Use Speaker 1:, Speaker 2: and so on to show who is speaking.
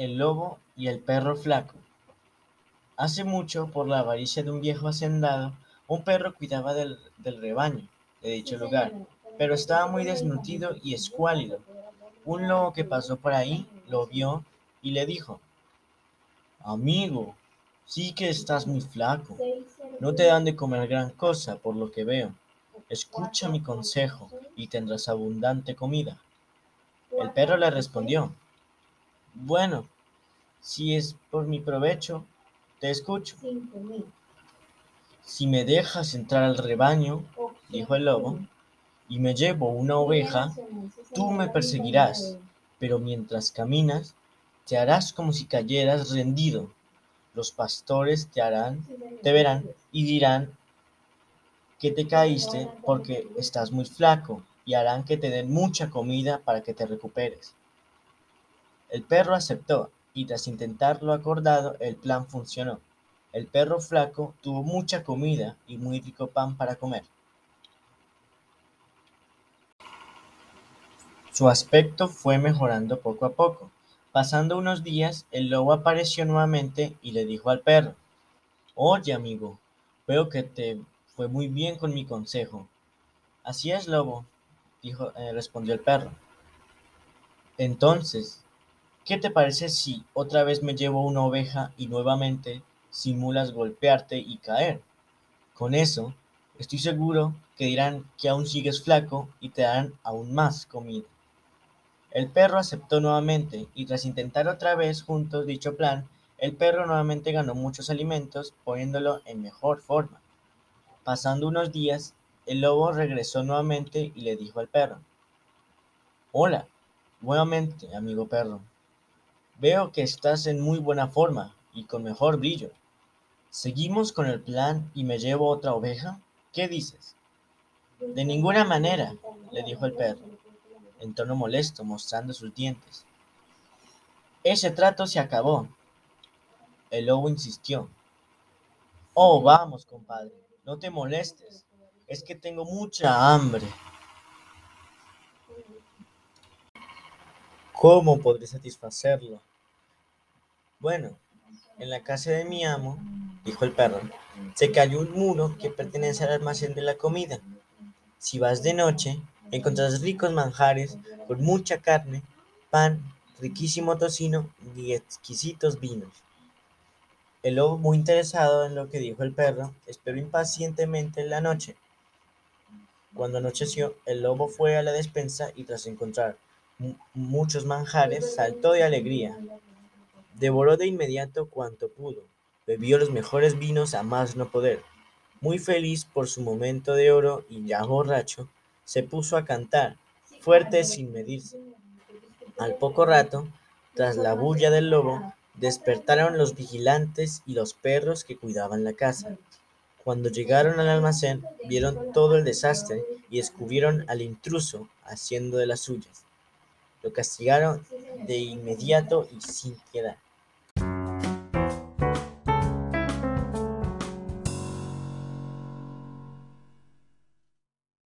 Speaker 1: El lobo y el perro flaco. Hace mucho, por la avaricia de un viejo hacendado, un perro cuidaba del, rebaño de dicho lugar, pero estaba muy desnutrido y escuálido. Un lobo que pasó por ahí lo vio y le dijo, Amigo, sí que estás muy flaco. No te dan de comer gran cosa, por lo que veo. Escucha mi consejo y tendrás abundante comida. El perro le respondió, bueno, si es por mi provecho, te escucho. Si me dejas entrar al rebaño, dijo el lobo, y me llevo una oveja, tú me perseguirás, pero mientras caminas, te harás como si cayeras rendido. Los pastores te harán, te verán y dirán que te caíste porque estás muy flaco y harán que te den mucha comida para que te recuperes. El perro aceptó, y tras intentar lo acordado, el plan funcionó. El perro flaco tuvo mucha comida y muy rico pan para comer. Su aspecto fue mejorando poco a poco. Pasando unos días, el lobo apareció nuevamente y le dijo al perro, Oye amigo, veo que te fue muy bien con mi consejo. Así es, lobo, eh, respondió el perro. Entonces, ¿Qué te parece si otra vez me llevo una oveja y nuevamente simulas golpearte y caer? Con eso, estoy seguro que dirán que aún sigues flaco y te darán aún más comida. El perro aceptó nuevamente y tras intentar otra vez juntos dicho plan, el perro nuevamente ganó muchos alimentos poniéndolo en mejor forma. Pasando unos días, el lobo regresó nuevamente y le dijo al perro, Hola, nuevamente, amigo perro. Veo que estás en muy buena forma y con mejor brillo. ¿Seguimos con el plan y me llevo otra oveja? ¿Qué dices? De ninguna manera, le dijo el perro, en tono molesto, mostrando sus dientes. Ese trato se acabó. El lobo insistió. Oh, vamos, compadre, no te molestes. Es que tengo mucha hambre. ¿Cómo podré satisfacerlo? Bueno, en la casa de mi amo, dijo el perro, se cayó un muro que pertenece al almacén de la comida. Si vas de noche, encontrarás ricos manjares con mucha carne, pan, riquísimo tocino y exquisitos vinos. El lobo, muy interesado en lo que dijo el perro, esperó impacientemente en la noche. Cuando anocheció, el lobo fue a la despensa y tras encontrar muchos manjares, saltó de alegría. Devoró de inmediato cuanto pudo, bebió los mejores vinos a más no poder. Muy feliz por su momento de oro y ya borracho, se puso a cantar, fuerte sin medirse. Al poco rato, tras la bulla del lobo, despertaron los vigilantes y los perros que cuidaban la casa. Cuando llegaron al almacén, vieron todo el desastre y descubrieron al intruso haciendo de las suyas. Lo castigaron de inmediato y sin piedad.